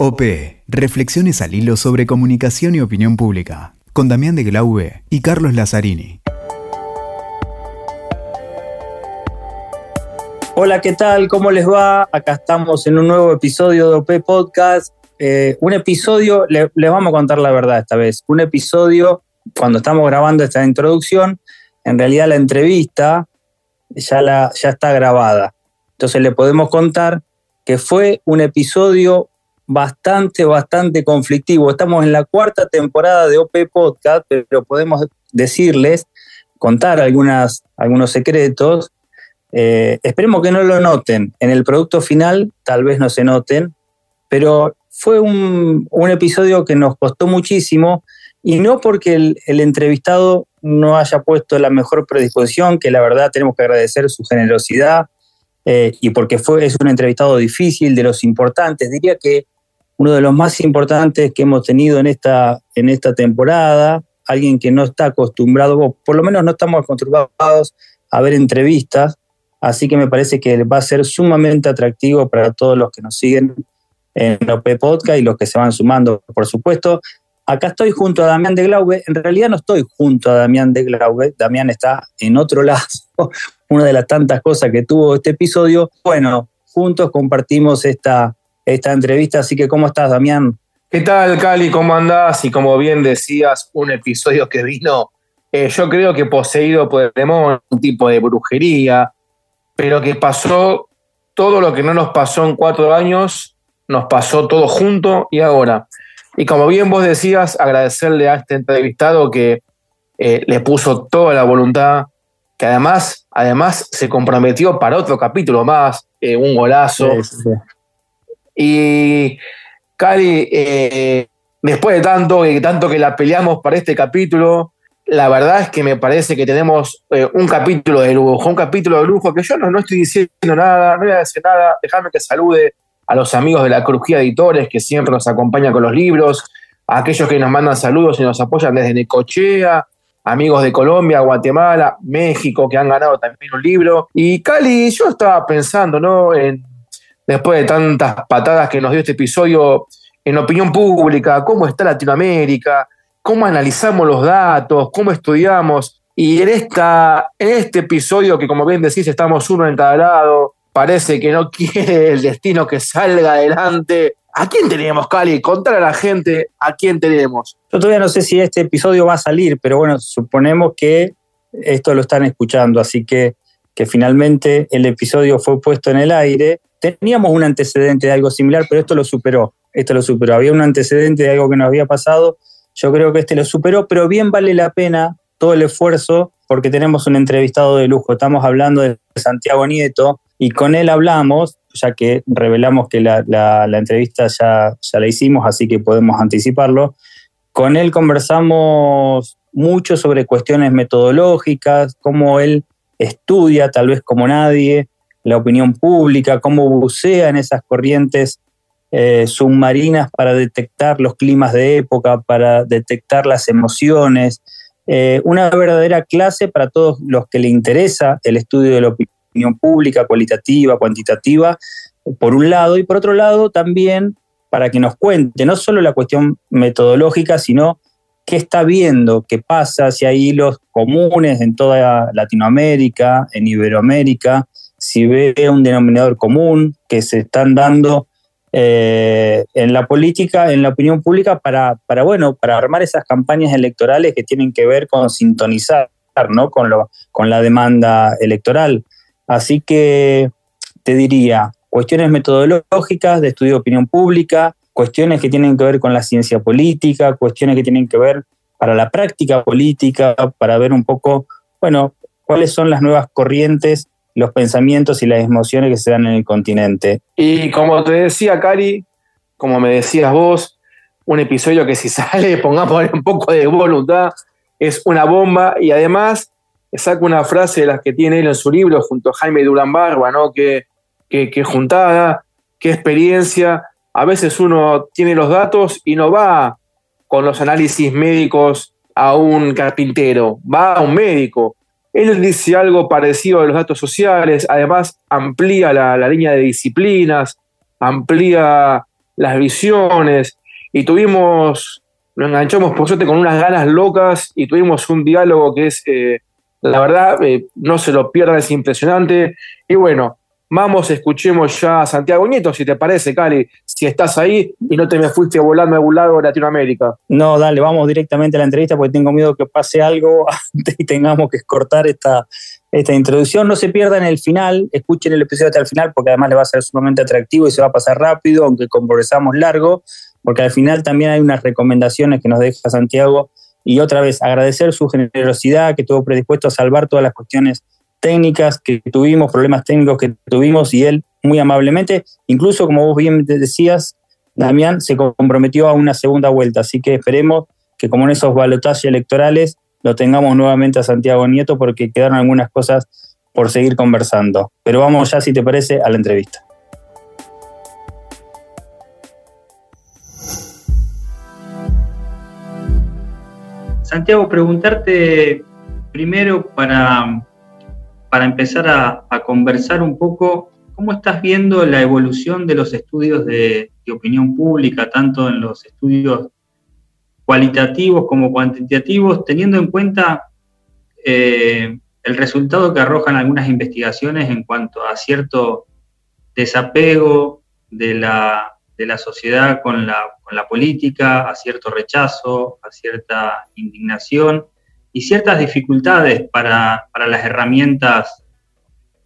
OP, Reflexiones al hilo sobre comunicación y opinión pública, con Damián de Glaube y Carlos Lazzarini. Hola, ¿qué tal? ¿Cómo les va? Acá estamos en un nuevo episodio de OP Podcast. Eh, un episodio, les vamos a contar la verdad esta vez, un episodio, cuando estamos grabando esta introducción, en realidad la entrevista ya, la, ya está grabada. Entonces le podemos contar que fue un episodio bastante, bastante conflictivo. Estamos en la cuarta temporada de OP Podcast, pero podemos decirles, contar algunas, algunos secretos. Eh, esperemos que no lo noten. En el producto final tal vez no se noten, pero fue un, episodio que nos costó muchísimo y no porque el, entrevistado no haya puesto la mejor predisposición, que la verdad tenemos que agradecer su generosidad eh, y porque fue, es un entrevistado difícil, de los importantes. Diría que uno de los más importantes que hemos tenido en esta, en esta temporada, alguien que no está acostumbrado, por lo menos no estamos acostumbrados a ver entrevistas, así que me parece que va a ser sumamente atractivo para todos los que nos siguen en OP Podcast y los que se van sumando, por supuesto. Acá estoy junto a Damián de Glaube. En realidad no estoy junto a Damián de Glaube. Damián está en otro lado. Una de las tantas cosas que tuvo este episodio. Bueno, juntos compartimos esta, esta entrevista. Así que, ¿cómo estás, Damián? ¿Qué tal, Cali? ¿Cómo andás? Y como bien decías, un episodio que vino, eh, yo creo que poseído por el demonio, un tipo de brujería, pero que pasó todo lo que no nos pasó en cuatro años, nos pasó todo junto y ahora. Y como bien vos decías, agradecerle a este entrevistado que eh, le puso toda la voluntad, que además, además se comprometió para otro capítulo más, eh, un golazo. Y Cali, eh, después de tanto, y tanto que la peleamos para este capítulo, la verdad es que me parece que tenemos eh, un capítulo de lujo, un capítulo de lujo que yo no, no estoy diciendo nada, no voy a decir nada, déjame que salude a los amigos de la Crujía Editores que siempre nos acompañan con los libros, a aquellos que nos mandan saludos y nos apoyan desde Necochea, amigos de Colombia, Guatemala, México, que han ganado también un libro. Y Cali, yo estaba pensando, ¿no? En después de tantas patadas que nos dio este episodio en opinión pública, cómo está Latinoamérica, cómo analizamos los datos, cómo estudiamos. Y en, esta, en este episodio, que como bien decís, estamos uno en cada lado, parece que no quiere el destino que salga adelante. ¿A quién tenemos, Cali? Contar a la gente a quién tenemos. Yo todavía no sé si este episodio va a salir, pero bueno, suponemos que esto lo están escuchando, así que, que finalmente el episodio fue puesto en el aire teníamos un antecedente de algo similar, pero esto lo superó. Esto lo superó. Había un antecedente de algo que nos había pasado. Yo creo que este lo superó, pero bien vale la pena todo el esfuerzo porque tenemos un entrevistado de lujo. Estamos hablando de Santiago Nieto y con él hablamos, ya que revelamos que la, la entrevista ya, ya la hicimos, así que podemos anticiparlo. Con él conversamos mucho sobre cuestiones metodológicas, cómo él estudia, tal vez como nadie, la opinión pública, cómo bucean esas corrientes eh, submarinas para detectar los climas de época, para detectar las emociones. Eh, una verdadera clase para todos los que le interesa el estudio de la opinión pública, cualitativa, cuantitativa, por un lado, y por otro lado también para que nos cuente no solo la cuestión metodológica, sino qué está viendo, qué pasa, si hay hilos comunes en toda Latinoamérica, en Iberoamérica, si ve un denominador común que se están dando eh, en la política, en la opinión pública, para, para, bueno, para armar esas campañas electorales que tienen que ver con sintonizar ¿no? con, lo, con la demanda electoral. Así que te diría, cuestiones metodológicas de estudio de opinión pública, cuestiones que tienen que ver con la ciencia política, cuestiones que tienen que ver para la práctica política, para ver un poco, bueno, cuáles son las nuevas corrientes los pensamientos y las emociones que se dan en el continente. Y como te decía, Cari, como me decías vos, un episodio que si sale, pongamos un poco de voluntad, es una bomba y además saca una frase de las que tiene él en su libro junto a Jaime Durán Barba, ¿no? Que, que, juntada, qué experiencia. A veces uno tiene los datos y no va con los análisis médicos a un carpintero, va a un médico él dice algo parecido a los datos sociales, además amplía la, línea de disciplinas, amplía las visiones, y tuvimos, nos enganchamos por suerte con unas ganas locas y tuvimos un diálogo que es, eh, la verdad, eh, no se lo pierdan, es impresionante. Y bueno, vamos, escuchemos ya a Santiago Nieto, si te parece, Cali, si estás ahí y no te me fuiste volando a algún lado de Latinoamérica. No, dale, vamos directamente a la entrevista porque tengo miedo que pase algo antes y tengamos que cortar esta, esta introducción. No se pierdan el final, escuchen el episodio hasta el final porque además le va a ser sumamente atractivo y se va a pasar rápido, aunque conversamos largo porque al final también hay unas recomendaciones que nos deja Santiago y otra vez agradecer su generosidad, que estuvo predispuesto a salvar todas las cuestiones técnicas que tuvimos, problemas técnicos que tuvimos y él muy amablemente, incluso como vos bien decías, Damián se comprometió a una segunda vuelta, así que esperemos que como en esos balotajes electorales lo tengamos nuevamente a Santiago Nieto porque quedaron algunas cosas por seguir conversando. Pero vamos ya, si te parece, a la entrevista. Santiago, preguntarte primero para, para empezar a, conversar un poco, ¿cómo estás viendo la evolución de los estudios de, opinión pública, tanto en los estudios cualitativos como cuantitativos, teniendo en cuenta eh, el resultado que arrojan algunas investigaciones en cuanto a cierto desapego de la, de la sociedad con la, con la política, a cierto rechazo, a cierta indignación y ciertas dificultades para, para las herramientas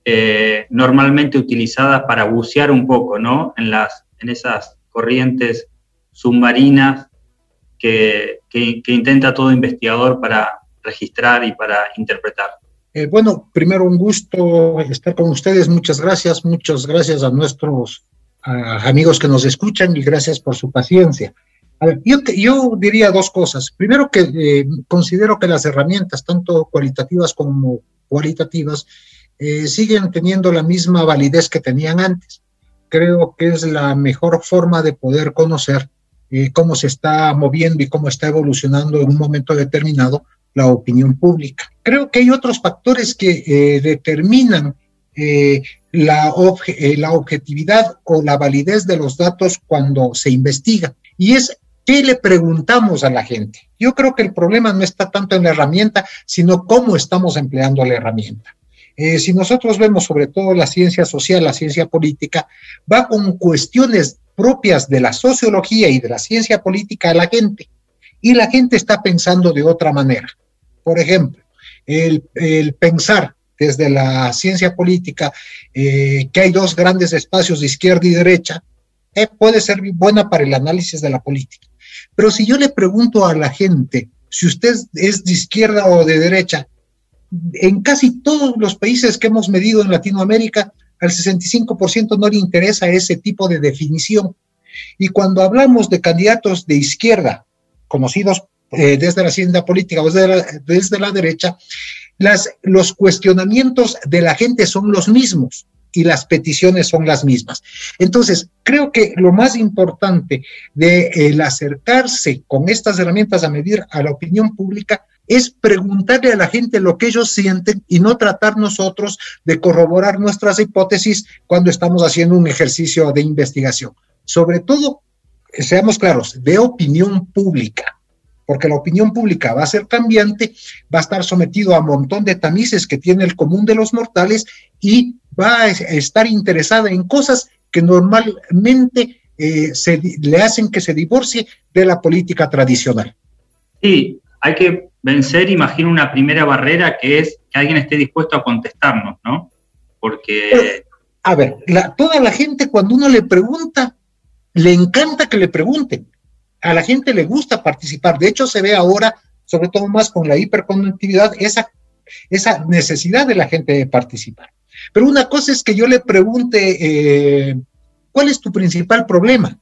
eh, normalmente utilizadas para bucear un poco ¿no? en, las, en esas corrientes submarinas que, que, intenta todo investigador para registrar y para interpretar. Eh, bueno, primero un gusto estar con ustedes. Muchas gracias. Muchas gracias a nuestros amigos que nos escuchan y gracias por su paciencia. Yo, diría dos cosas. Primero que eh, considero que las herramientas, tanto cualitativas como cualitativas, eh, siguen teniendo la misma validez que tenían antes. Creo que es la mejor forma de poder conocer eh, cómo se está moviendo y cómo está evolucionando en un momento determinado la opinión pública. Creo que hay otros factores que determinan la, la objetividad o la validez de los datos cuando se investiga. Y es ¿Qué le preguntamos a la gente? Yo creo que el problema no está tanto en la herramienta, sino cómo estamos empleando la herramienta. Eh, si nosotros vemos sobre todo la ciencia social, la ciencia política, va con cuestiones propias de la sociología y de la ciencia política a la gente. Y la gente está pensando de otra manera. Por ejemplo, el, pensar desde la ciencia política, eh, que hay dos grandes espacios de izquierda y derecha, eh, puede ser buena para el análisis de la política. Pero si yo le pregunto a la gente si usted es de izquierda o de derecha, en casi todos los países que hemos medido en Latinoamérica, al 65% no le interesa ese tipo de definición. Y cuando hablamos de candidatos de izquierda, conocidos eh, desde la ciencia política o desde desde la derecha, los cuestionamientos de la gente son los mismos y las peticiones son las mismas. Entonces, creo que lo más importante de el acercarse con estas herramientas a medir a la opinión pública es preguntarle a la gente lo que ellos sienten y no tratar nosotros de corroborar nuestras hipótesis cuando estamos haciendo un ejercicio de investigación. Sobre todo, seamos claros, de opinión pública porque la opinión pública va a ser cambiante, va a estar sometido a un montón de tamices que tiene el común de los mortales y va a estar interesada en cosas que normalmente eh, se, le hacen que se divorcie de la política tradicional. Sí, hay que vencer, imagino, una primera barrera que es que alguien esté dispuesto a contestarnos, ¿no? Porque... a ver, toda la gente cuando uno le pregunta, le encanta que le pregunten a la gente le gusta participar. De hecho, se ve ahora, sobre todo más con la hiperconectividad, esa, esa necesidad de la gente de participar. Pero una cosa es que yo le pregunte, eh, ¿cuál es tu principal problema?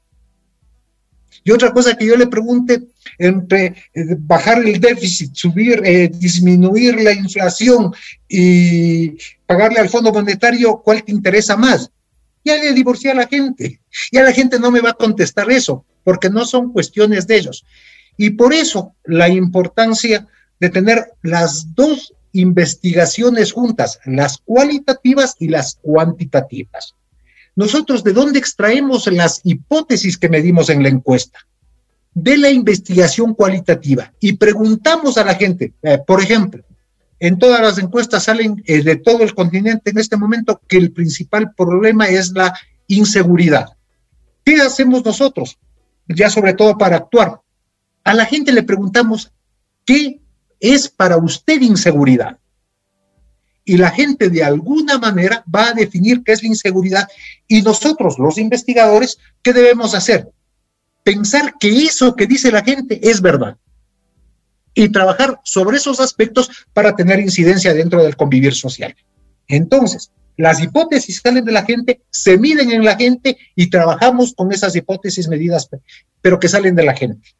Y otra cosa que yo le pregunte entre eh, bajar el déficit, subir, eh, disminuir la inflación y pagarle al Fondo Monetario, ¿cuál te interesa más? Ya le divorcié a la gente. Ya la gente no me va a contestar eso porque no son cuestiones de ellos. Y por eso la importancia de tener las dos investigaciones juntas, las cualitativas y las cuantitativas. nosotros de dónde extraemos las hipótesis que medimos en la encuesta? De la investigación cualitativa. Y preguntamos a la gente, eh, por ejemplo, en todas las encuestas salen eh, de todo el continente en este momento que el principal problema es la inseguridad. ¿Qué hacemos nosotros? Ya sobre todo para actuar. A la gente le preguntamos, ¿qué es para usted inseguridad? y la gente de alguna manera va a definir qué es la inseguridad y nosotros, los investigadores, ¿qué debemos hacer? Pensar que eso que dice la gente es verdad y trabajar sobre esos aspectos para tener incidencia dentro del convivir social. Entonces, las hipótesis salen de la gente, se miden en la gente y trabajamos con esas hipótesis medidas, pero que salen de la gente.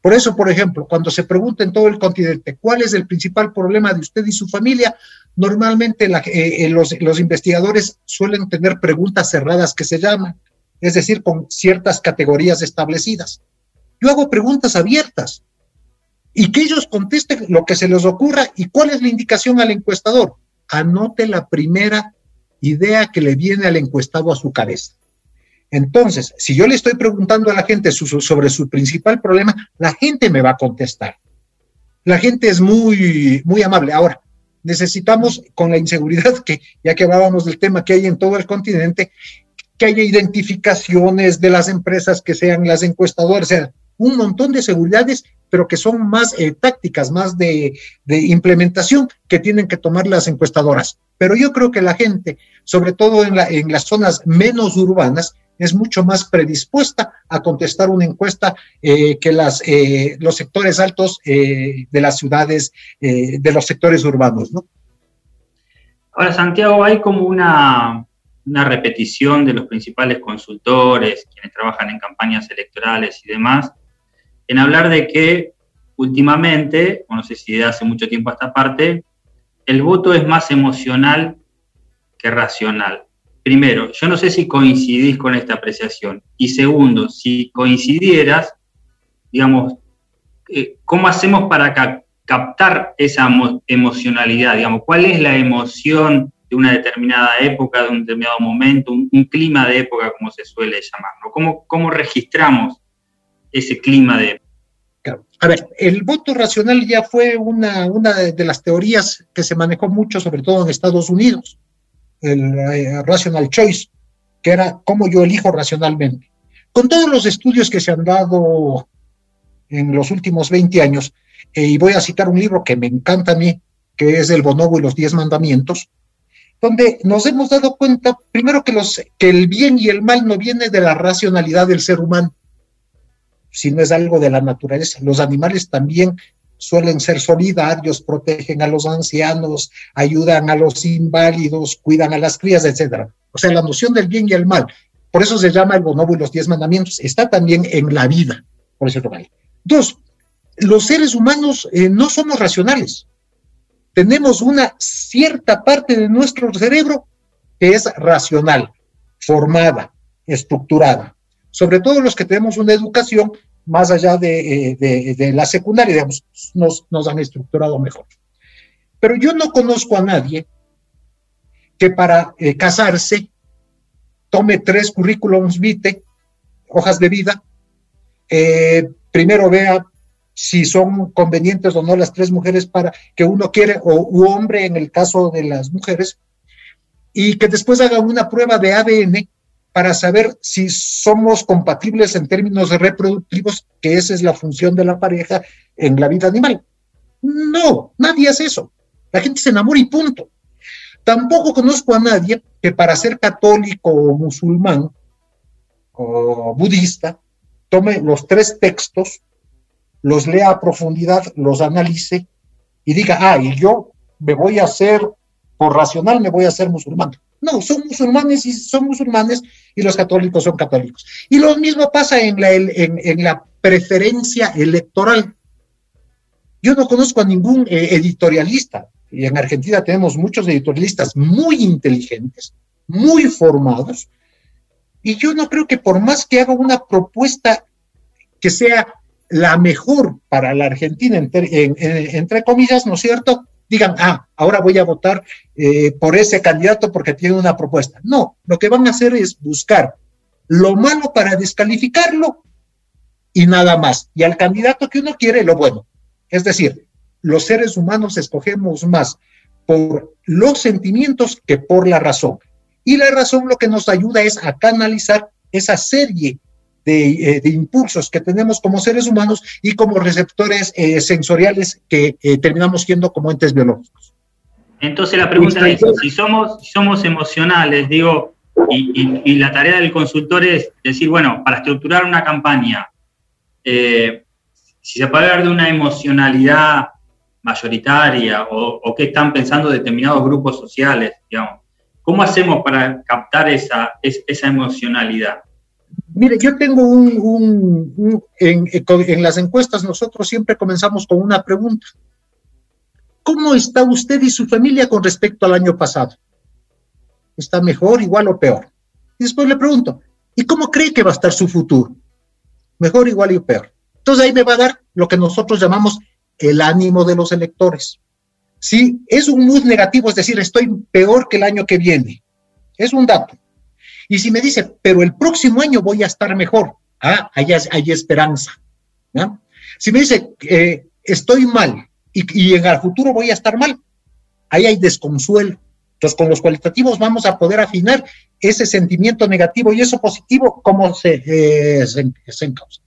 Por eso, por ejemplo, cuando se pregunta en todo el continente cuál es el principal problema de usted y su familia, normalmente eh, eh, los, los investigadores suelen tener preguntas cerradas que se llaman, es decir, con ciertas categorías establecidas. Yo hago preguntas abiertas y que ellos contesten lo que se les ocurra y cuál es la indicación al encuestador. Anote la primera idea que le viene al encuestado a su cabeza. Entonces, si yo le estoy preguntando a la gente sobre su principal problema, la gente me va a contestar. La gente es muy, muy amable. Ahora, necesitamos con la inseguridad, que ya que hablábamos del tema que hay en todo el continente, que haya identificaciones de las empresas que sean las encuestadoras, o sea, un montón de seguridades, pero que son más eh, tácticas, más de, de, implementación que tienen que tomar las encuestadoras. Pero yo creo que la gente, sobre todo en, la, en las zonas menos urbanas, es mucho más predispuesta a contestar una encuesta eh, que las, eh, los sectores altos eh, de las ciudades, de los sectores urbanos, ¿no? Ahora, Santiago, hay como una, una repetición de los principales consultores, quienes trabajan en campañas electorales y demás, en hablar de que últimamente, o no sé si de hace mucho tiempo a esta parte, el voto es más emocional que racional. Primero, yo no sé si coincidís con esta apreciación. Y segundo, si coincidieras, digamos, eh, ¿cómo hacemos para captar esa emocionalidad? Digamos, ¿cuál es la emoción de una determinada época, de un determinado momento, un, clima de época, como se suele llamar? ¿Cómo, ¿Cómo registramos ese clima de época? A ver, el voto racional ya fue una, una de las teorías que se manejó mucho, sobre todo en Estados Unidos el eh, rational choice, que era cómo yo elijo racionalmente. Con todos los estudios que se han dado en los últimos 20 años, eh, y voy a citar un libro que me encanta a mí, que es El Bonobo y los Diez Mandamientos, donde nos hemos dado cuenta, primero que, los, que el bien y el mal no viene de la racionalidad del ser humano, sino es algo de la naturaleza. Los animales también suelen ser solidarios, protegen a los ancianos, ayudan a los inválidos, cuidan a las crías, etc. O sea, la noción del bien y el mal, por eso se llama el bonobo y los diez mandamientos, está también en la vida, por eso vale. Dos, los seres humanos eh, no somos racionales. Tenemos una cierta parte de nuestro cerebro que es racional, formada, estructurada. Sobre todo los que tenemos una educación más allá de, eh, la secundaria, digamos, nos, nos han estructurado mejor. Pero yo no conozco a nadie que para eh, casarse tome tres currículums vitae, hojas de vida, eh, primero vea si son convenientes o no las tres mujeres para que uno quiere, o u hombre en el caso de las mujeres, y que después haga una prueba de ADN para saber si somos compatibles en términos reproductivos, que esa es la función de la pareja en la vida animal. No, nadie hace eso. La gente se enamora y punto. Tampoco conozco a nadie que para ser católico o musulmán o budista tome los tres textos, los lea a profundidad, los analice y diga, ah, y yo me voy a hacer, por racional me voy a hacer musulmán. No, son musulmanes y son musulmanes y los católicos son católicos. Y lo mismo pasa en la, en, la preferencia electoral. Yo no conozco a ningún eh, editorialista, y en Argentina tenemos muchos editorialistas muy inteligentes, muy formados, y yo no creo que por más que haga una propuesta que sea la mejor para la Argentina, entre comillas, ¿no es cierto? Digan, ah, ahora voy a votar eh, por ese candidato porque tiene una propuesta. No, lo que van a hacer es buscar lo malo para descalificarlo y nada más. Y al candidato que uno quiere, lo bueno. Es decir, los seres humanos escogemos más por los sentimientos que por la razón. Y la razón lo que nos ayuda es a canalizar esa serie de, eh, impulsos que tenemos como seres humanos y como receptores eh, sensoriales que eh, terminamos siendo como entes biológicos. Entonces la pregunta es, si somos, somos emocionales, digo, y, la tarea del consultor es decir, bueno, para estructurar una campaña, si se puede hablar de una emocionalidad mayoritaria o, o qué están pensando determinados grupos sociales, digamos, ¿cómo hacemos para captar esa, esa emocionalidad? Mire, yo tengo un, en, las encuestas nosotros siempre comenzamos con una pregunta. ¿Cómo está usted y su familia con respecto al año pasado? ¿Está mejor, igual o peor? Y después le pregunto, ¿y cómo cree que va a estar su futuro? Mejor, igual y peor. Entonces ahí me va a dar lo que nosotros llamamos el ánimo de los electores. Si es un mood negativo, es decir, estoy peor que el año que viene, es un dato. Y si me dice, pero el próximo año voy a estar mejor, ah, hay, hay esperanza. Si me dice, eh, estoy mal y, en el futuro voy a estar mal, ahí hay desconsuelo. Entonces, con los cualitativos vamos a poder afinar ese sentimiento negativo y eso positivo, cómo se, eh, encausa.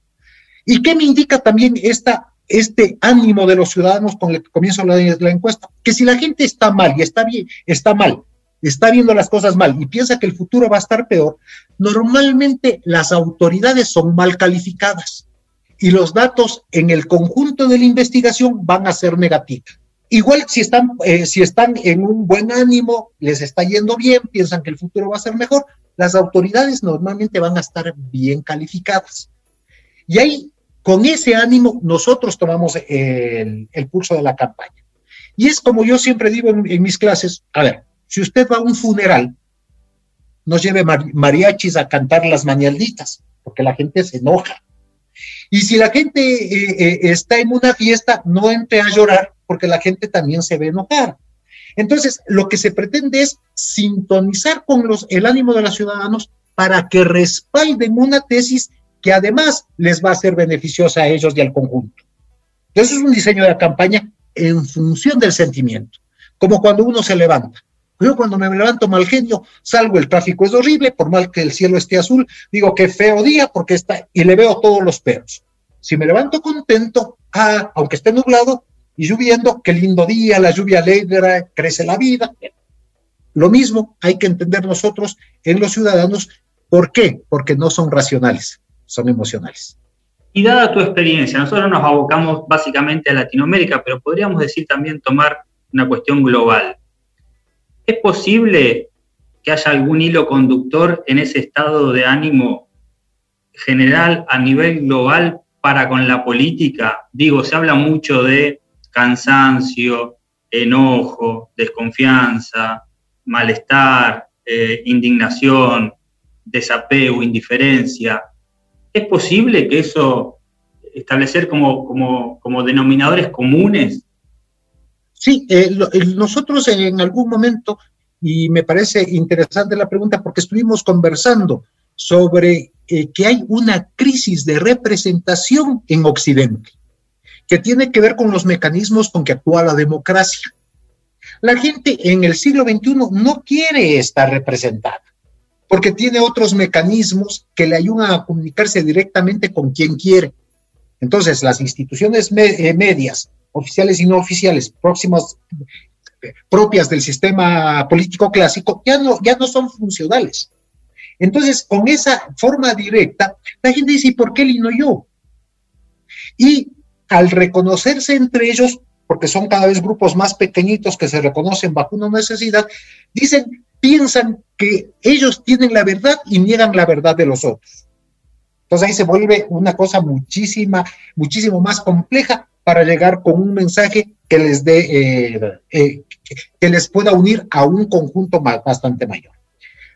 ¿Y qué me indica también esta, este ánimo de los ciudadanos con el que comienzo la, la, encuesta? Que si la gente está mal y está bien, está mal, está viendo las cosas mal y piensa que el futuro va a estar peor, normalmente las autoridades son mal calificadas y los datos en el conjunto de la investigación van a ser negativos. Igual si están, eh, si están en un buen ánimo, les está yendo bien, piensan que el futuro va a ser mejor, las autoridades normalmente van a estar bien calificadas. Y ahí, con ese ánimo, nosotros tomamos el, el pulso de la campaña. Y es como yo siempre digo en mis clases, a ver, si usted va a un funeral, no lleve mariachis a cantar las mañanitas, porque la gente se enoja. Y si la gente eh, eh, está en una fiesta, no entre a llorar, porque la gente también se ve enojar. Entonces, lo que se pretende es sintonizar con los, el ánimo de los ciudadanos para que respalden una tesis que además les va a ser beneficiosa a ellos y al conjunto. Entonces, es un diseño de la campaña en función del sentimiento, como cuando uno se levanta. Yo cuando me levanto mal genio, salgo, el tráfico es horrible, por mal que el cielo esté azul, digo qué feo día porque está, y le veo todos los peros. Si me levanto contento, ah, aunque esté nublado y lloviendo, qué lindo día, la lluvia alegra, crece la vida. Lo mismo hay que entender nosotros en los ciudadanos. ¿Por qué? Porque no son racionales, son emocionales. Y dada tu experiencia, nosotros nos abocamos básicamente a Latinoamérica, pero podríamos decir también tomar una cuestión global. ¿Es posible que haya algún hilo conductor en ese estado de ánimo general a nivel global para con la política? Digo, se habla mucho de cansancio, enojo, desconfianza, malestar, eh, indignación, desapego, indiferencia. ¿Es posible que eso, establecer como, como, como denominadores comunes Sí, eh, nosotros en algún momento, y me parece interesante la pregunta porque estuvimos conversando sobre eh, que hay una crisis de representación en Occidente, que tiene que ver con los mecanismos con que actúa la democracia. La gente en el siglo XXI no quiere estar representada, porque tiene otros mecanismos que le ayudan a comunicarse directamente con quien quiere. Entonces, las instituciones eh, medias oficiales y no oficiales, próximas, propias del sistema político clásico, ya no, ya no son funcionales. Entonces, con esa forma directa, la gente dice, ¿y por qué él y no yo? Y al reconocerse entre ellos, porque son cada vez grupos más pequeñitos que se reconocen bajo una necesidad, dicen, piensan que ellos tienen la verdad y niegan la verdad de los otros. Entonces ahí se vuelve una cosa muchísima, muchísimo más compleja para llegar con un mensaje que les dé, eh, eh, que les pueda unir a un conjunto bastante mayor.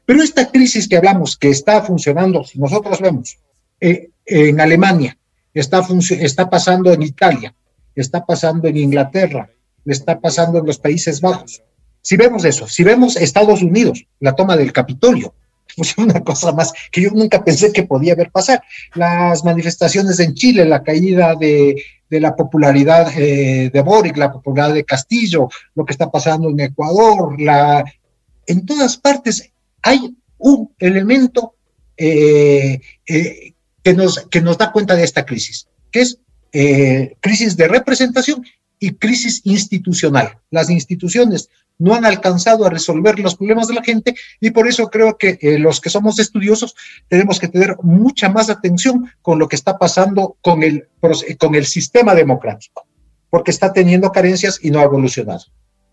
Pero esta crisis que hablamos, que está funcionando, si nosotros vemos eh, en Alemania, está, está pasando en Italia, está pasando en Inglaterra, está pasando en los Países Bajos. Si vemos eso, si vemos Estados Unidos, la toma del Capitolio, pues una cosa más que yo nunca pensé que podía ver pasar. Las manifestaciones en Chile, la caída de, la popularidad eh, de Boric, la popularidad de Castillo, lo que está pasando en Ecuador, la, en todas partes hay un elemento eh, eh, que, nos, que nos da cuenta de esta crisis, que es crisis de representación y crisis institucional. Las instituciones no han alcanzado a resolver los problemas de la gente y por eso creo que eh, los que somos estudiosos tenemos que tener mucha más atención con lo que está pasando con el, con el sistema democrático, porque está teniendo carencias y no ha evolucionado.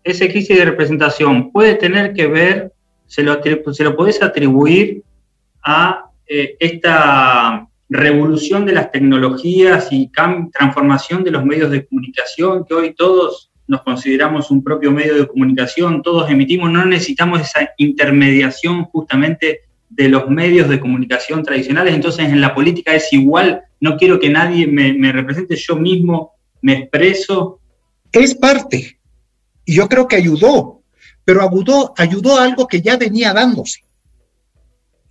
Ese crisis de representación puede tener que ver, se lo, se lo podés atribuir a eh, esta revolución de las tecnologías y transformación de los medios de comunicación que hoy todos nos consideramos un propio medio de comunicación, todos emitimos, no necesitamos esa intermediación justamente de los medios de comunicación tradicionales, entonces en la política es igual, no quiero que nadie me, represente, yo mismo me expreso. Es parte, y yo creo que ayudó, pero ayudó, ayudó a algo que ya venía dándose.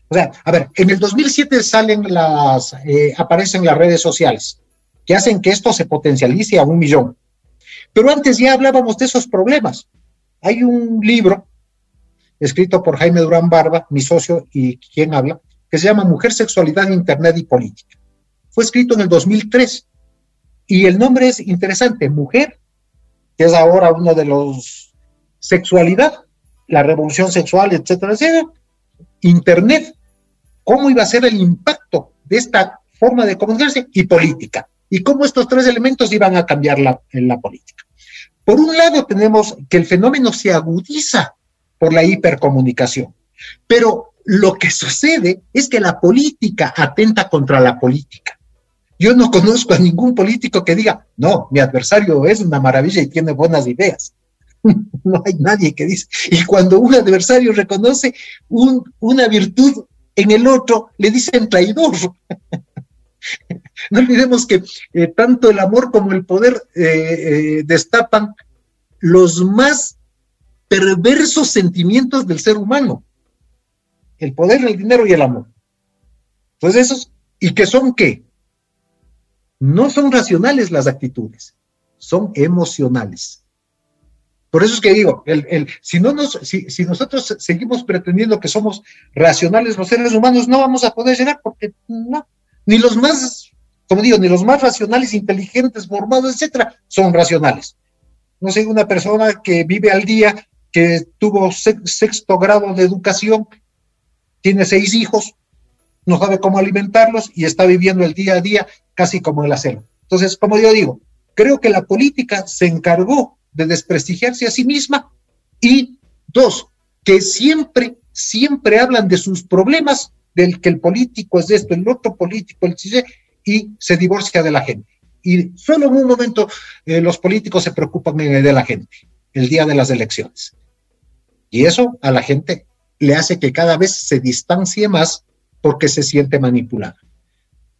O sea, a ver, en el 2007 salen las, eh, aparecen las redes sociales, que hacen que esto se potencialice a un millón. Pero antes ya hablábamos de esos problemas. Hay un libro escrito por Jaime Durán Barba, mi socio y quien habla, que se llama Mujer, Sexualidad, Internet y Política. Fue escrito en el 2003 y el nombre es interesante, Mujer, que es ahora uno de los sexualidad, la revolución sexual, etcétera, etcétera. Internet, cómo iba a ser el impacto de esta forma de comunicarse y política y cómo estos tres elementos iban a cambiar la, en la política. Por un lado, tenemos que el fenómeno se agudiza por la hipercomunicación, pero lo que sucede es que la política atenta contra la política. Yo no conozco a ningún político que diga, no, mi adversario es una maravilla y tiene buenas ideas. no hay nadie que dice. Y cuando un adversario reconoce una virtud en el otro, le dicen traidor. No olvidemos que eh, tanto el amor como el poder eh, eh, destapan los más perversos sentimientos del ser humano. El poder, el dinero y el amor. Entonces esos, ¿y que son qué? No son racionales las actitudes, son emocionales. Por eso es que digo, si, nosotros seguimos pretendiendo que somos racionales los seres humanos, no vamos a poder llegar porque no, ni los más, como digo, ni los más racionales, inteligentes, formados, etcétera, son racionales. No sé, una persona que vive al día, que tuvo sexto grado de educación, tiene seis hijos, no sabe cómo alimentarlos y está viviendo el día a día casi como el acero. Entonces, como yo digo, creo que la política se encargó de desprestigiarse a sí misma y dos, que siempre, siempre hablan de sus problemas del que el político es esto, el otro político, el y se divorcia de la gente. Y solo en un momento eh, los políticos se preocupan de la gente, el día de las elecciones. Y eso a la gente le hace que cada vez se distancie más porque se siente manipulada.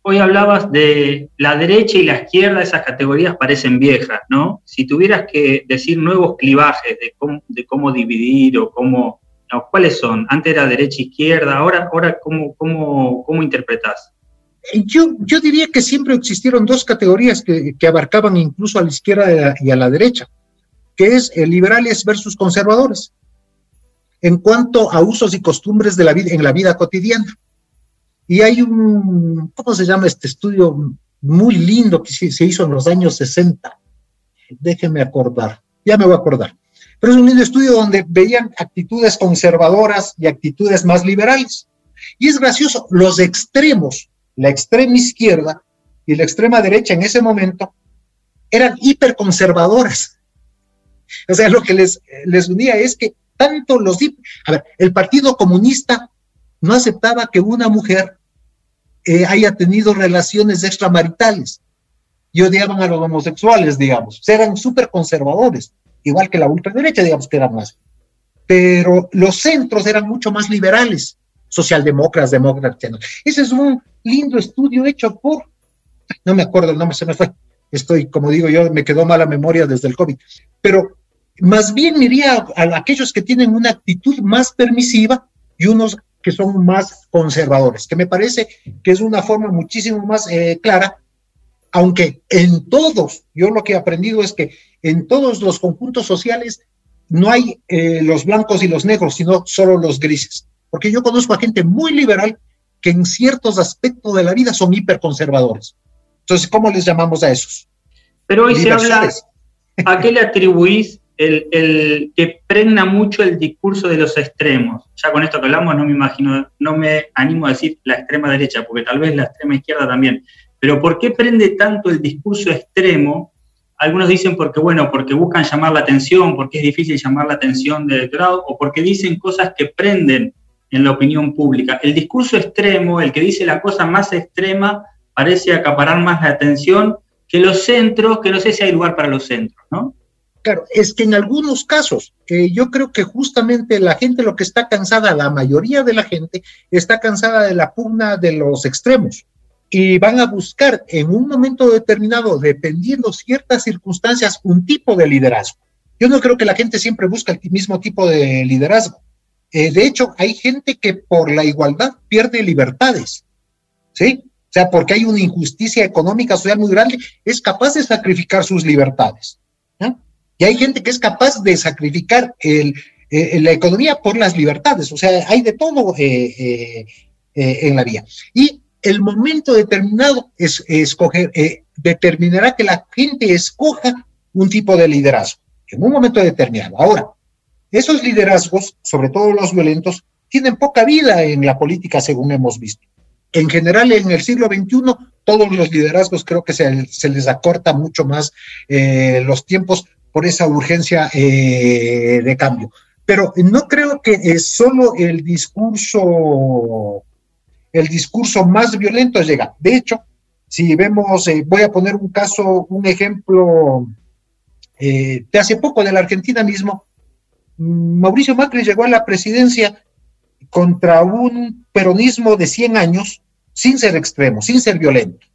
Hoy hablabas de la derecha y la izquierda, esas categorías parecen viejas, ¿no? Si tuvieras que decir nuevos clivajes de de cómo dividir o cómo ¿Cuáles son? Antes era derecha izquierda, ahora, ahora ¿cómo, cómo, cómo interpretás? Yo, yo diría que siempre existieron dos categorías que, que abarcaban incluso a la izquierda y a la derecha, que es eh, liberales versus conservadores, en cuanto a usos y costumbres de la vida, en la vida cotidiana. Y hay un, ¿cómo se llama este estudio muy lindo que se hizo en los años 60? Déjenme acordar, ya me voy a acordar pero es un lindo estudio donde veían actitudes conservadoras y actitudes más liberales. Y es gracioso, los extremos, la extrema izquierda y la extrema derecha en ese momento, eran hiperconservadoras. O sea, lo que les, unía es que tanto los... A ver, el Partido Comunista no aceptaba que una mujer eh, haya tenido relaciones extramaritales y odiaban a los homosexuales, digamos. O sea, eran súper conservadores igual que la ultraderecha, digamos que eran más. Pero los centros eran mucho más liberales, socialdemócratas, demócratas. Ese es un lindo estudio hecho por, no me acuerdo el nombre, se me fue. Estoy, como digo yo, me quedó mala memoria desde el COVID. pero más bien iría a, aquellos que tienen una actitud más permisiva y unos que son más conservadores, que me parece que es una forma muchísimo más eh, clara, aunque en todos, yo lo que he aprendido es que en todos los conjuntos sociales no hay eh, los blancos y los negros, sino solo los grises. Porque yo conozco a gente muy liberal que en ciertos aspectos de la vida son hiperconservadores. Entonces, ¿cómo les llamamos a esos? Pero hoy se habla, ¿a qué le atribuís el, el, que pregna mucho el discurso de los extremos? Ya con esto que hablamos no me imagino, no me animo a decir la extrema derecha, porque tal vez la extrema izquierda también. Pero ¿por qué prende tanto el discurso extremo? Algunos dicen porque, bueno, porque buscan llamar la atención, porque es difícil llamar la atención del electorado, o porque dicen cosas que prenden en la opinión pública. El discurso extremo, el que dice la cosa más extrema, parece acaparar más la atención que los centros, que no sé si hay lugar para los centros, ¿no? Claro, es que en algunos casos, eh, yo creo que justamente la gente lo que está cansada, la mayoría de la gente está cansada de la pugna de los extremos y van a buscar en un momento determinado, dependiendo ciertas circunstancias, un tipo de liderazgo. Yo no creo que la gente siempre busque el mismo tipo de liderazgo. Eh, de hecho, hay gente que por la igualdad pierde libertades, ¿sí? O sea, porque hay una injusticia económica, social muy grande, es capaz de sacrificar sus libertades. Y hay gente que es capaz de sacrificar eh, la economía por las libertades. O sea, hay de todo eh, en la vía. Y el momento determinado escoger, determinará que la gente escoja un tipo de liderazgo en un momento determinado. Ahora, esos liderazgos, sobre todo los violentos, tienen poca vida en la política, según hemos visto. En general, en el siglo XXI, todos los liderazgos creo que se, les acorta mucho más eh, los tiempos por esa urgencia eh, de cambio. Pero no creo que es solo el discurso, el discurso más violento llega. De hecho, si vemos, eh, voy a poner un caso, un ejemplo de hace poco de la Argentina mismo, Mauricio Macri llegó a la presidencia contra un peronismo de 100 años sin ser extremo, sin ser violento.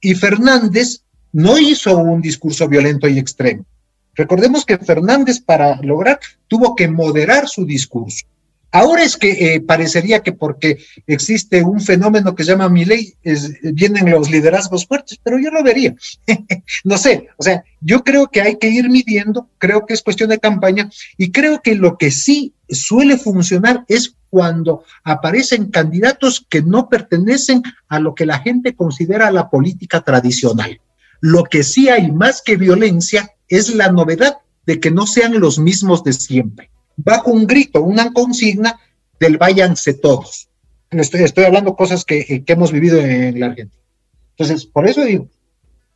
Y Fernández no hizo un discurso violento y extremo. Recordemos que Fernández para lograr tuvo que moderar su discurso. Ahora es que eh, parecería que porque existe un fenómeno que se llama mi ley, vienen los liderazgos fuertes, pero yo lo vería. no sé, o sea, yo creo que hay que ir midiendo, creo que es cuestión de campaña y creo que lo que sí suele funcionar es cuando aparecen candidatos que no pertenecen a lo que la gente considera la política tradicional. Lo que sí hay más que violencia es la novedad de que no sean los mismos de siempre bajo un grito, una consigna del váyanse todos. Estoy, estoy hablando cosas que, eh, que hemos vivido en la Argentina. Entonces, por eso digo,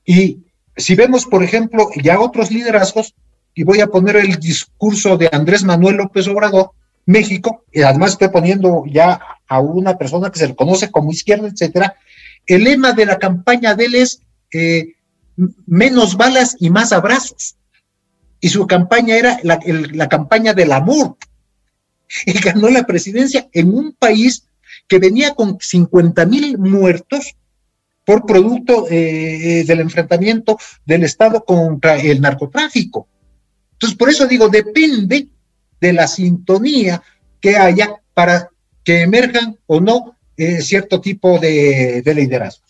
y si vemos, por ejemplo, ya otros liderazgos, y voy a poner el discurso de Andrés Manuel López Obrador, México, y además estoy poniendo ya a una persona que se le conoce como izquierda, etcétera, el lema de la campaña de él es eh, menos balas y más abrazos y su campaña era la, campaña del amor. Y ganó la presidencia en un país que venía con 50 mil muertos por producto eh, del enfrentamiento del Estado contra el narcotráfico. Entonces, por eso digo, depende de la sintonía que haya para que emerjan o no eh, cierto tipo de, de liderazgo.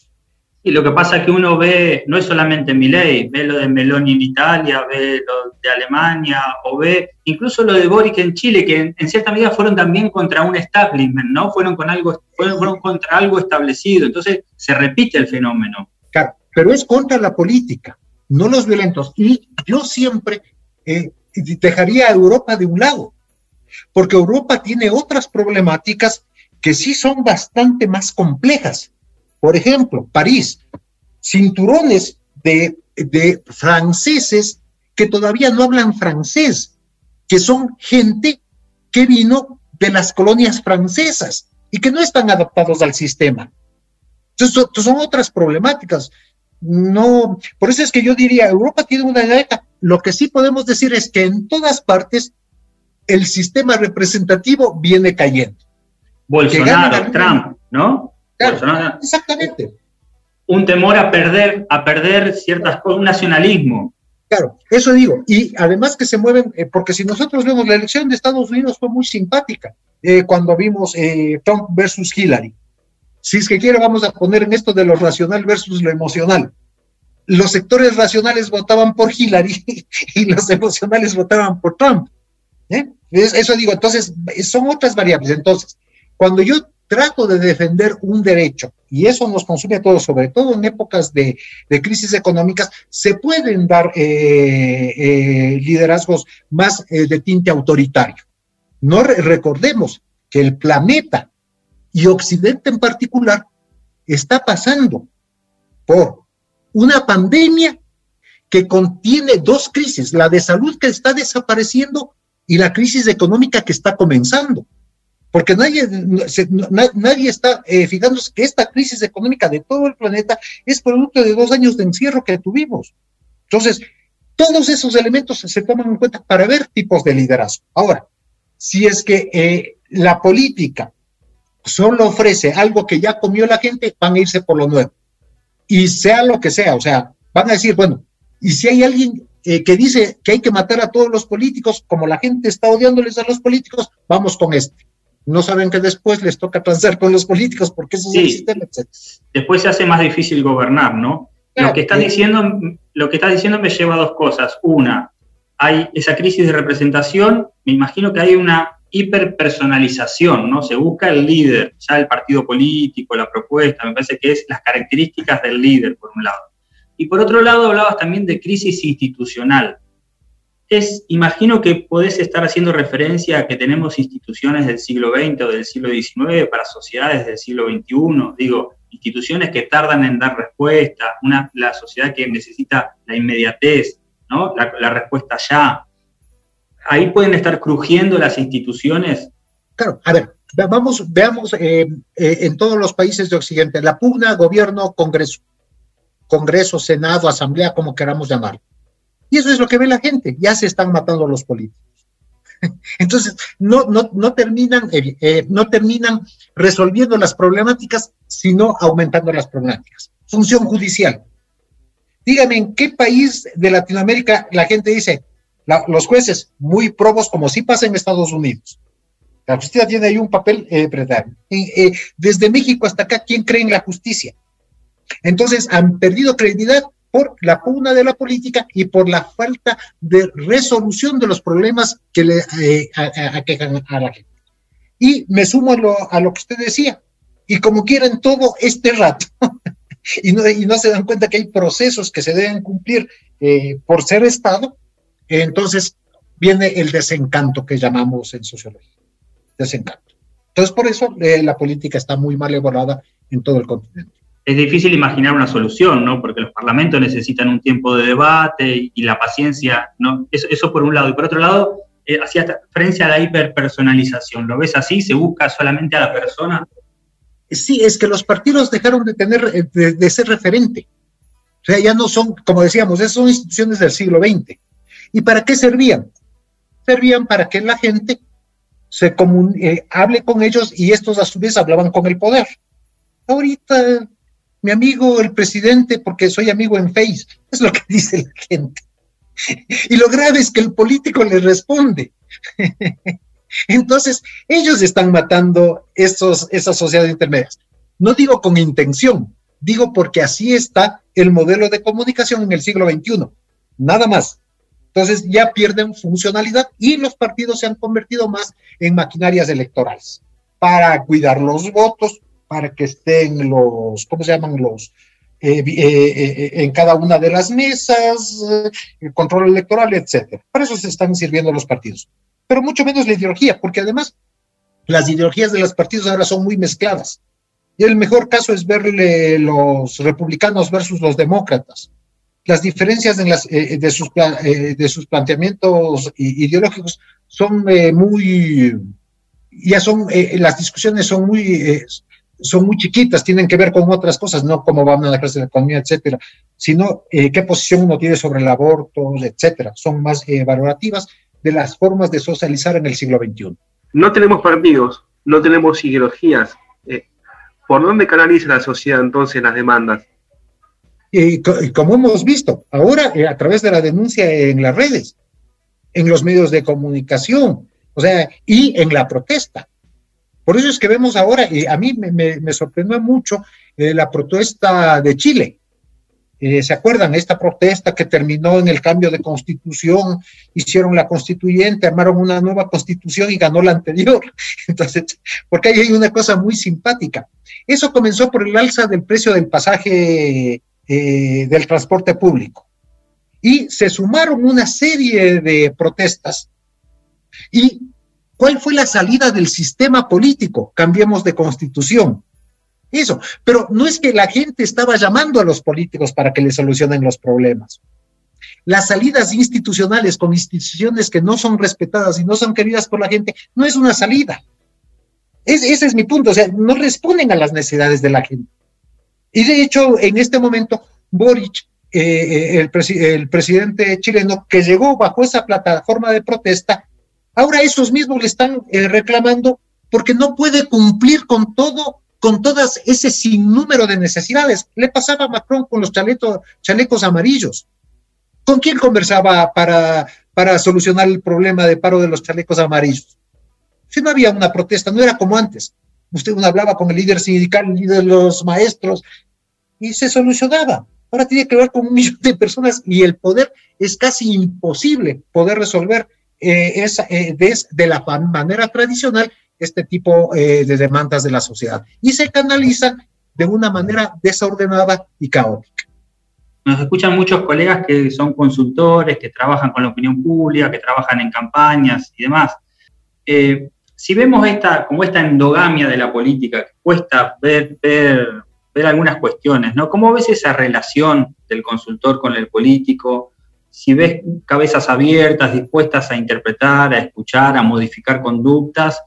Y lo que pasa es que uno ve, no es solamente Milei, ve lo de Meloni en Italia, ve lo de Alemania, o ve incluso lo de Boric en Chile, que en, cierta medida fueron también contra un establishment, ¿no? Fueron, con algo, fueron, contra algo establecido. Entonces se repite el fenómeno. Claro, pero es contra la política, no los violentos. Y yo siempre eh, dejaría a Europa de un lado, porque Europa tiene otras problemáticas que sí son bastante más complejas por ejemplo, París, cinturones de, franceses que todavía no hablan francés, que son gente que vino de las colonias francesas y que no están adaptados al sistema. Entonces, son otras problemáticas. No, por eso es que yo diría, Europa tiene una dinámica. Lo que sí podemos decir es que en todas partes el sistema representativo viene cayendo. Bolsonaro, Trump, ¿no? Exactamente. Un temor a perder, a perder ciertas cosas, un nacionalismo. Claro, eso digo. Y además que se mueven, eh, porque si nosotros vemos la elección de Estados Unidos fue muy simpática eh, cuando vimos eh, Trump versus Hillary. Si es que quiere, vamos a poner en esto de lo racional versus lo emocional. Los sectores racionales votaban por Hillary y los emocionales votaban por Trump. Eso digo, entonces, son otras variables. Entonces, cuando yo trato de defender un derecho, y eso nos consume a todos, sobre todo en épocas de, crisis económicas, se pueden dar eh, eh, liderazgos más eh, de tinte autoritario. No recordemos que el planeta y Occidente en particular está pasando por una pandemia que contiene dos crisis, la de salud que está desapareciendo y la crisis económica que está comenzando porque nadie, nadie está eh, fijándose que esta crisis económica de todo el planeta es producto de dos años de encierro que tuvimos. Entonces, todos esos elementos se toman en cuenta para ver tipos de liderazgo. Ahora, si es que eh, la política solo ofrece algo que ya comió la gente, van a irse por lo nuevo. Y sea lo que sea, o sea, van a decir, bueno, y si hay alguien eh, que dice que hay que matar a todos los políticos, como la gente está odiándoles a los políticos, vamos con este no saben que después les toca transar con los políticos porque eso es el sistema, etc. Después se hace más difícil gobernar, ¿no? lo, que estás diciendo, lo que estás diciendo me lleva a dos cosas. Una, hay esa crisis de representación, me imagino que hay una hiperpersonalización, ¿no? Se busca el líder, ya el partido político, la propuesta, me parece que es las características del líder, por un lado. Y por otro lado, hablabas también de crisis institucional imagino que podés estar haciendo referencia a que tenemos instituciones del siglo XX o del siglo XIX para sociedades del siglo XXI, digo, instituciones que tardan en dar respuesta, una, la sociedad que necesita la inmediatez, ¿no? la, respuesta ya. Ahí pueden estar crujiendo las instituciones. Claro, a ver, vamos, veamos eh, eh, en todos los países de Occidente, la pugna, gobierno, Congreso, Congreso, Senado, Asamblea, como queramos llamarlo y eso es lo que ve la gente, ya se están matando los políticos. Entonces, no, no, no, terminan, eh, eh, no terminan resolviendo las problemáticas, sino aumentando las problemáticas. Función judicial. Díganme, ¿en qué país de Latinoamérica la gente dice, los jueces muy probos como si pasa en Estados Unidos? La justicia tiene ahí un papel eh, eh, desde México hasta acá, ¿quién cree en la justicia? Entonces, han perdido credibilidad por la pugna de la política y por la falta de resolución de los problemas que le eh, aquejan a, la gente. Y me sumo a lo, a lo que usted decía, y como quieren todo este rato, y, no, y no se dan cuenta que hay procesos que se deben cumplir eh, por ser Estado, entonces viene el desencanto que llamamos en sociología. Desencanto. Entonces, por eso eh, la política está muy mal elaborada en todo el continente es difícil imaginar una solución, ¿no? Porque los parlamentos necesitan un tiempo de debate y, la paciencia, ¿no? Eso, eso, por un lado. Y por otro lado, eh, hacía referencia a la hiperpersonalización. ¿Lo ves así? ¿Se busca solamente a la persona? Sí, es que los partidos dejaron de tener, eh, de, ser referente. O sea, ya no son, como decíamos, esas son instituciones del siglo XX. ¿Y para qué servían? Servían para que la gente se eh, hable con ellos y estos a su vez hablaban con el poder. Ahorita mi amigo el presidente porque soy amigo en Face, es lo que dice la gente. Y lo grave es que el político le responde. Entonces, ellos están matando esos, esas sociedades intermedias. No digo con intención, digo porque así está el modelo de comunicación en el siglo XXI. Nada más. Entonces ya pierden funcionalidad y los partidos se han convertido más en maquinarias electorales para cuidar los votos, para que estén los, ¿cómo se llaman los? Eh, eh, eh, en cada una de las mesas, el control electoral, etcétera. Para eso se están sirviendo los partidos. Pero mucho menos la ideología, porque además las ideologías de los partidos ahora son muy mezcladas. Y el mejor caso es verle los republicanos versus los demócratas. Las diferencias en las, de, sus, de sus planteamientos ideológicos son muy, ya son, las discusiones son muy, son muy chiquitas, tienen que ver con otras cosas, no cómo van a la clase de economía, etcétera, sino eh, qué posición uno tiene sobre el aborto, etcétera. Son más eh, valorativas de las formas de socializar en el siglo XXI. No tenemos partidos, no tenemos ideologías. Eh, ¿Por dónde canaliza la sociedad entonces las demandas? Y como hemos visto, ahora a través de la denuncia en las redes, en los medios de comunicación, o sea, y en la protesta. Por eso es que vemos ahora, y a mí me, sorprendió mucho la protesta de Chile, eh, ¿Se acuerdan? Esta protesta que terminó en el cambio de constitución, hicieron la constituyente, armaron una nueva constitución y ganó la anterior. Entonces, porque ahí hay una cosa muy simpática. Eso comenzó por el alza del precio del pasaje eh, del transporte público. Y se sumaron una serie de protestas. ¿Y cuál fue la salida del sistema político? Cambiemos de constitución eso. Pero no es que la gente estaba llamando a los políticos para que le solucionen los problemas. Las salidas institucionales con instituciones que no son respetadas y no son queridas por la gente no es una salida. ese es mi punto, o sea, no responden a las necesidades de la gente. Y de hecho, en este momento, Boric, eh, eh, el, presidente chileno, que llegó bajo esa plataforma de protesta, ahora esos mismos le están eh, reclamando porque no puede cumplir con todo con todas ese sinnúmero de necesidades. Le pasaba a Macron con los chalecos amarillos. ¿Con quién conversaba para, para solucionar el problema de paro de los chalecos amarillos? Si no había una protesta, no era como antes. Usted hablaba con el líder sindical, el líder de los maestros, y se solucionaba. Ahora tiene que ver con un millón de personas y el poder es casi imposible poder resolver eh, esa, eh, de, la manera tradicional este tipo eh, de demandas de la sociedad y se canalizan de una manera desordenada y caótica. Nos escuchan muchos colegas que son consultores, que trabajan con la opinión pública, que trabajan en campañas y demás. Eh, si vemos esta, como esta endogamia de la política, que cuesta ver, ver, ver algunas cuestiones, ¿no? ¿Cómo ves esa relación del consultor con el político? Si ves cabezas abiertas, dispuestas a interpretar, a escuchar, a modificar conductas,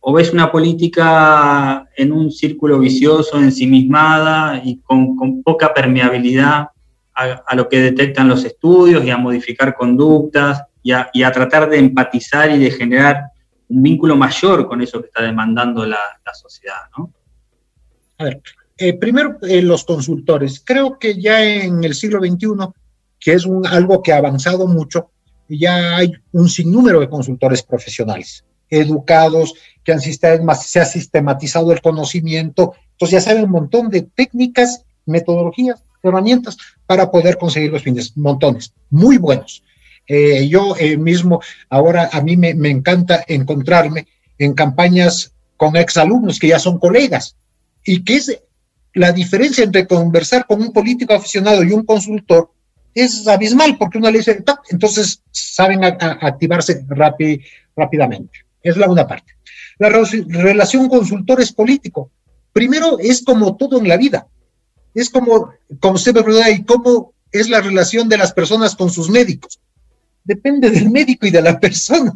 o ves una política en un círculo vicioso, ensimismada y con, poca permeabilidad a, lo que detectan los estudios y a modificar conductas y a, tratar de empatizar y de generar un vínculo mayor con eso que está demandando la, sociedad. A ver, eh, primero eh, los consultores. Creo que ya en el siglo XXI, que es un, algo que ha avanzado mucho, ya hay un sinnúmero de consultores profesionales educados, que han, se ha sistematizado el conocimiento, entonces ya saben un montón de técnicas, metodologías, herramientas para poder conseguir los fines, montones, muy buenos. Eh, yo eh, mismo, ahora a mí me, me, encanta encontrarme en campañas con exalumnos que ya son colegas y que es la diferencia entre conversar con un político aficionado y un consultor es abismal porque uno le dice, entonces saben activarse rápidamente. Es la una parte. La relación consultores político. Primero, es como todo en la vida. Es como, como usted me pregunta, ¿y cómo es la relación de las personas con sus médicos? Depende del médico y de la persona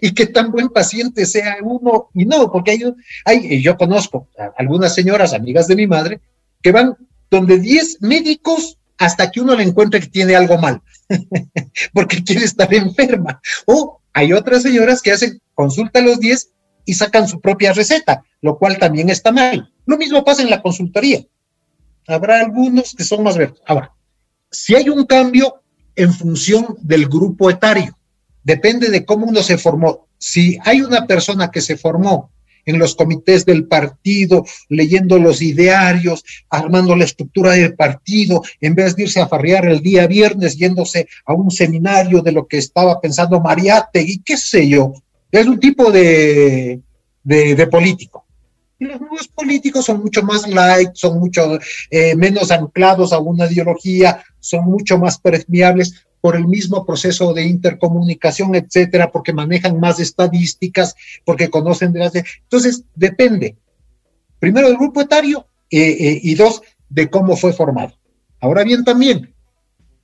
y qué tan buen paciente sea uno y no, porque hay, yo conozco algunas señoras, amigas de mi madre, que van donde 10 médicos hasta que uno le encuentre que tiene algo mal, porque quiere estar enferma. O hay otras señoras que hacen consulta a los 10 y sacan su propia receta, lo cual también está mal. Lo mismo pasa en la consultoría. Habrá algunos que son más verdes. Ahora, si hay un cambio en función del grupo etario, depende de cómo uno se formó. Si hay una persona que se formó en los comités del partido, leyendo los idearios, armando la estructura del partido, en vez de irse a farrear el día viernes, yéndose a un seminario de lo que estaba pensando Mariate y qué sé yo. Es un tipo de, de, político. Los nuevos políticos son mucho más light, son mucho eh, menos anclados a una ideología, son mucho más permeables por el mismo proceso de intercomunicación, etcétera, porque manejan más estadísticas, porque conocen de las... Entonces, depende, primero del grupo etario eh, eh, y dos, de cómo fue formado. Ahora bien, también,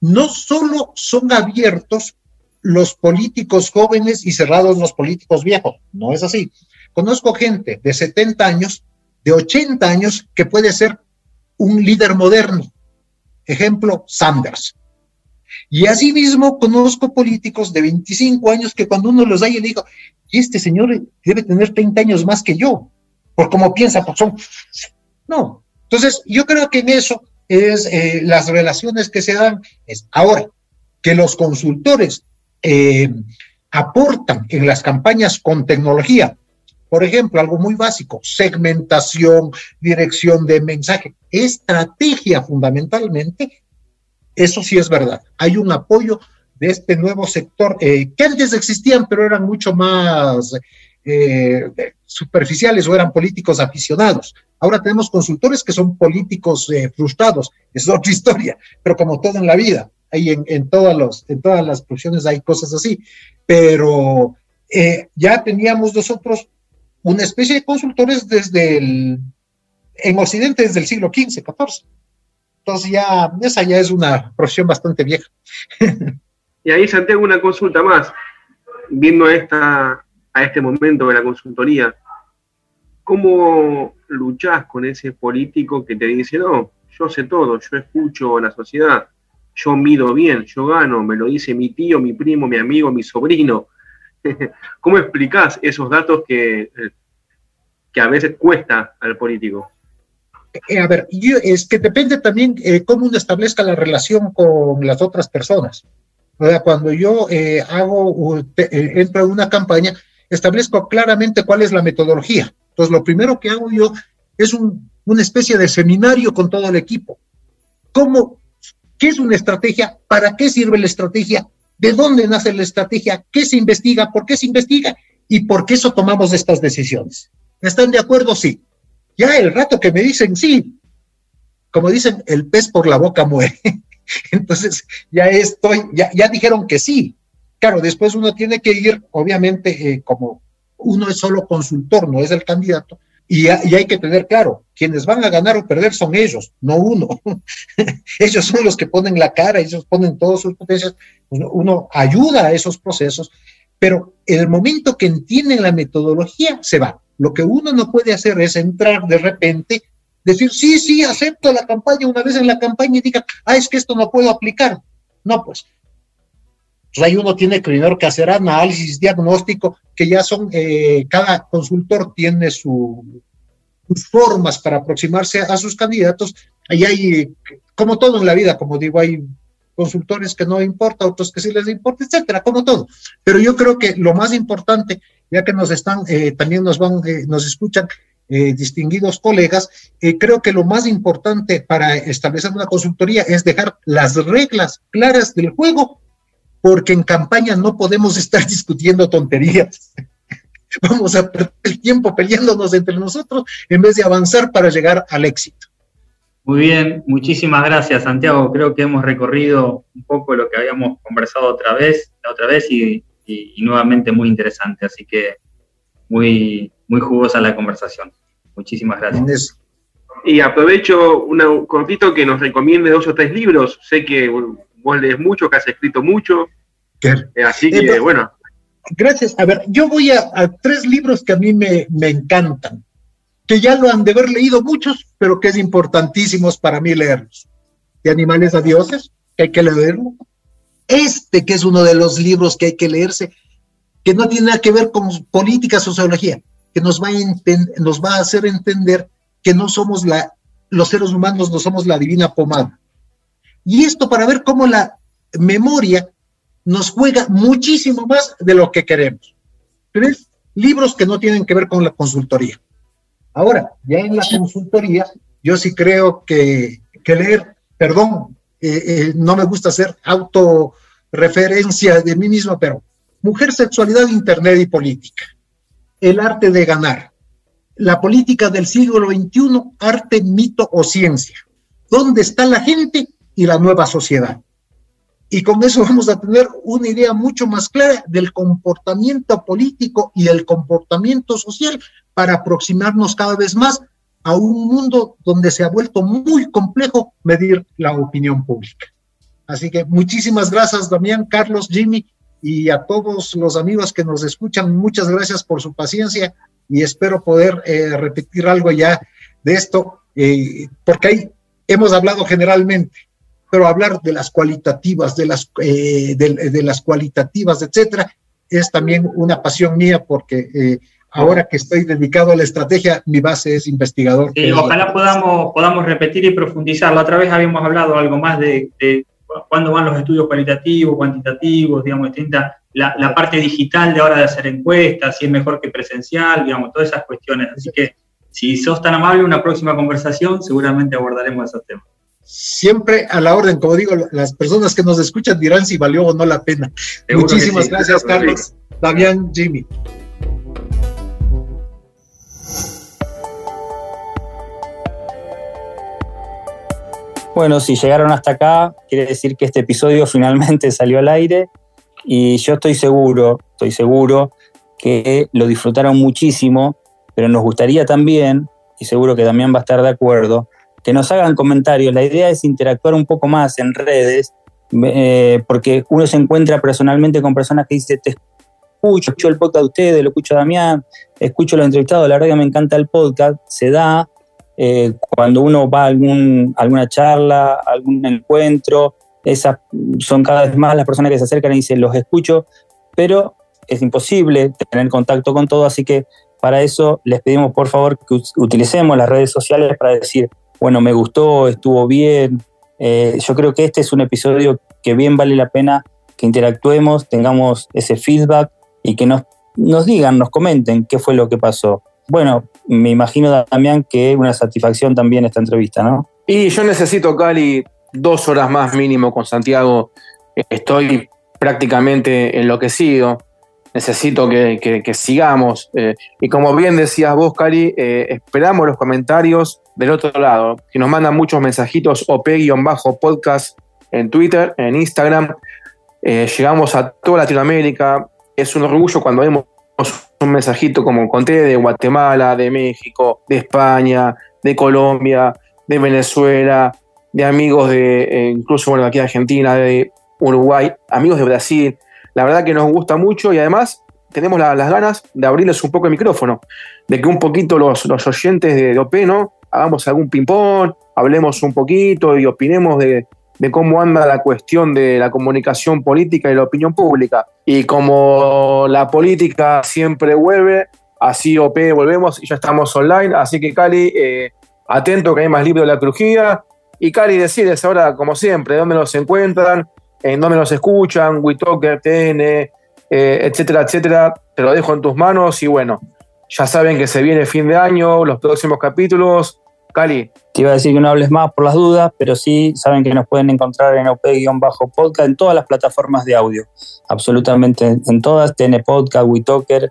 no solo son abiertos los políticos jóvenes y cerrados los políticos viejos, no es así. Conozco gente de 70 años, de 80 años, que puede ser un líder moderno. Ejemplo, Sanders. Y asimismo conozco políticos de 25 años que cuando uno los da, yo digo, y este señor debe tener 30 años más que yo, por cómo piensa, por son... No. Entonces, yo creo que en eso es eh, las relaciones que se dan. Es ahora que los consultores eh, aportan en las campañas con tecnología. Por ejemplo, algo muy básico, segmentación, dirección de mensaje, estrategia fundamentalmente, eso sí es verdad. Hay un apoyo de este nuevo sector eh, que antes existían, pero eran mucho más eh, superficiales o eran políticos aficionados. Ahora tenemos consultores que son políticos eh, frustrados, es otra historia, pero como todo en la vida, hay en, todas los, en todas las profesiones hay cosas así, pero ya teníamos nosotros una especie de consultores desde el, en Occidente desde el siglo XV, XIV. Entonces ya, esa ya es una profesión bastante vieja. Y ahí Santiago una consulta más, viendo esta, a este momento de la consultoría. ¿Cómo luchás con ese político que te dice, no, yo sé todo, yo escucho a la sociedad, yo mido bien, yo gano, me lo dice mi tío, mi primo, mi amigo, mi sobrino? ¿Cómo explicás esos datos que, que a veces cuesta al político? Eh, a ver, es que depende también eh, cómo uno establezca la relación con las otras personas. Cuando yo eh, hago, entro en una campaña, establezco claramente cuál es la metodología. Entonces, lo primero que hago yo es una especie de seminario con todo el equipo. ¿Cómo, qué es una estrategia? ¿Para qué sirve la estrategia? ¿De dónde nace la estrategia? ¿Qué se investiga? ¿Por qué se investiga? ¿Y por qué eso tomamos estas decisiones? ¿Están de acuerdo? Sí. Ya el rato que me dicen sí, como dicen, el pez por la boca muere. Entonces, ya estoy, ya, ya dijeron que sí. Claro, después uno tiene que ir, obviamente, eh, como uno es solo consultor, no es el candidato, y, y, hay que tener claro, quienes van a ganar o perder son ellos, no uno. ellos son los que ponen la cara, ellos ponen todas sus potencias, uno, ayuda a esos procesos, pero el momento que entienden la metodología, se va. Lo que uno no puede hacer es entrar de repente, decir, sí, sí, acepto la campaña una vez en la campaña y diga, ah, es que esto no puedo aplicar. No, pues. pues ahí uno tiene primero que hacer análisis, diagnóstico, que ya son, eh, cada consultor tiene sus formas para aproximarse a sus candidatos. Ahí hay, como todo en la vida, como digo, hay consultores que no importa, otros que sí les importa, etcétera, como todo. Pero yo creo que lo más importante, ya que nos están, eh, también nos van, eh, nos escuchan eh, distinguidos colegas, creo que lo más importante para establecer una consultoría es dejar las reglas claras del juego, porque en campaña no podemos estar discutiendo tonterías. Vamos a perder el tiempo peleándonos entre nosotros en vez de avanzar para llegar al éxito. Muy bien, muchísimas gracias Santiago. Creo que hemos recorrido un poco lo que habíamos conversado otra vez, otra vez y, nuevamente muy interesante. Así que muy, muy jugosa la conversación. Muchísimas gracias. Y aprovecho un cortito que nos recomiende dos o tres libros. Sé que vos lees mucho, que has escrito mucho. Eh, así que, eh, pues, bueno. Gracias. A ver, yo voy a, tres libros que a mí me, me encantan que ya lo han de haber leído muchos, pero que es importantísimos para mí leerlos. De Animales a Dioses, que hay que leerlo. Este, que es uno de los libros que hay que leerse, que no tiene nada que ver con política, sociología, que nos va a, nos va a hacer entender que no somos la, los seres humanos no somos la divina pomada. Y esto para ver cómo la memoria nos juega muchísimo más de lo que queremos. Tres libros que no tienen que ver con la consultoría. Ahora, ya en la consultoría, yo sí creo que, leer, perdón, eh, eh, no me gusta hacer autorreferencia de mí mismo, pero Mujer, Sexualidad, Internet y Política. El arte de ganar. La política del siglo XXI, arte, mito o ciencia. ¿Dónde está la gente y la nueva sociedad? Y con eso vamos a tener una idea mucho más clara del comportamiento político y el comportamiento social para aproximarnos cada vez más a un mundo donde se ha vuelto muy complejo medir la opinión pública. Así que muchísimas gracias, Damián, Carlos, Jimmy y a todos los amigos que nos escuchan. Muchas gracias por su paciencia y espero poder eh, repetir algo ya de esto, eh, porque ahí hemos hablado generalmente, pero hablar de las cualitativas, de las, eh, de, las cualitativas, etcétera, es también una pasión mía porque ahora que estoy dedicado a la estrategia, mi base es investigador. Sí, ojalá podamos, podamos repetir y profundizar. La otra vez habíamos hablado algo más de, de cuándo van los estudios cualitativos, cuantitativos, digamos, distinta, la, la, parte digital de ahora de hacer encuestas, si es mejor que presencial, digamos, todas esas cuestiones. Así que si sos tan amable, una próxima conversación seguramente abordaremos esos temas. Siempre a la orden, como digo, las personas que nos escuchan dirán si valió o no la pena. Muchísimas sí, gracias, Carlos, Damián, Jimmy. Bueno, si llegaron hasta acá, quiere decir que este episodio finalmente salió al aire y yo estoy seguro, estoy seguro que lo disfrutaron muchísimo, pero nos gustaría también, y seguro que también va a estar de acuerdo, que nos hagan comentarios. La idea es interactuar un poco más en redes, eh, porque uno se encuentra personalmente con personas que dicen, te escucho, escucho el podcast de ustedes, lo escucho a Damián, escucho los entrevistados, la verdad que me encanta el podcast, se da eh, cuando uno va a alguna charla, algún encuentro, esas son cada vez más las personas que se acercan y dicen, los escucho, pero es imposible tener contacto con todo, así que para eso les pedimos por favor que utilicemos las redes sociales para decir, bueno, me gustó, estuvo bien. Eh, yo creo que este es un episodio que bien vale la pena que interactuemos, tengamos ese feedback y que nos digan, nos comenten qué fue lo que pasó. Bueno, me imagino, Damián, que una satisfacción también esta entrevista, ¿no? Y yo necesito, Cali, dos horas más mínimo con Santiago. Estoy prácticamente enloquecido. Necesito que, sigamos. Eh, y como bien decías vos, Cali, eh, esperamos los comentarios del otro lado. Que nos mandan muchos mensajitos, OP-podcast en Twitter, en Instagram. Eh, llegamos a toda Latinoamérica. Es un orgullo cuando vemos un mensajito, como conté, de Guatemala, de México, de España, de Colombia, de Venezuela, de amigos de, eh, incluso, bueno, aquí de Argentina, de Uruguay, amigos de Brasil. La verdad que nos gusta mucho y además tenemos las ganas de abrirles un poco el micrófono, de que un poquito los, los oyentes de, de OP, ¿no? Hagamos algún ping-pong, hablemos un poquito y opinemos de, de cómo anda la cuestión de la comunicación política y la opinión pública. Y como la política siempre vuelve, así OP volvemos y ya estamos online. Así que Cali, eh, atento que hay más libros de la crujía. Y Cali, decides ahora, como siempre, dónde nos encuentran, en dónde nos escuchan, WeTalker, TN, eh, etcétera, etcétera. Te lo dejo en tus manos y bueno, ya saben que se viene fin de año, los próximos capítulos. Cali. Te iba a decir que no hables más por las dudas, pero sí saben que nos pueden encontrar en OP-podcast en todas las plataformas de audio, absolutamente en todas, TN Podcast, WeTalker,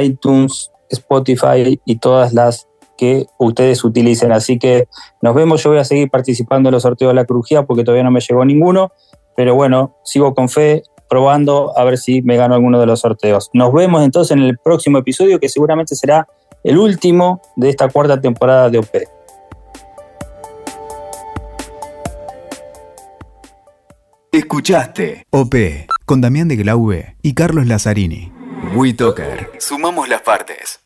iTunes, Spotify y todas las que ustedes utilicen. Así que nos vemos, yo voy a seguir participando en los sorteos de la crujía porque todavía no me llegó ninguno, pero bueno, sigo con fe, probando a ver si me gano alguno de los sorteos. Nos vemos entonces en el próximo episodio que seguramente será el último de esta cuarta temporada de OP. Escuchaste OP con Damián de Glaube y Carlos Lazzarini. WeToker. Sumamos las partes.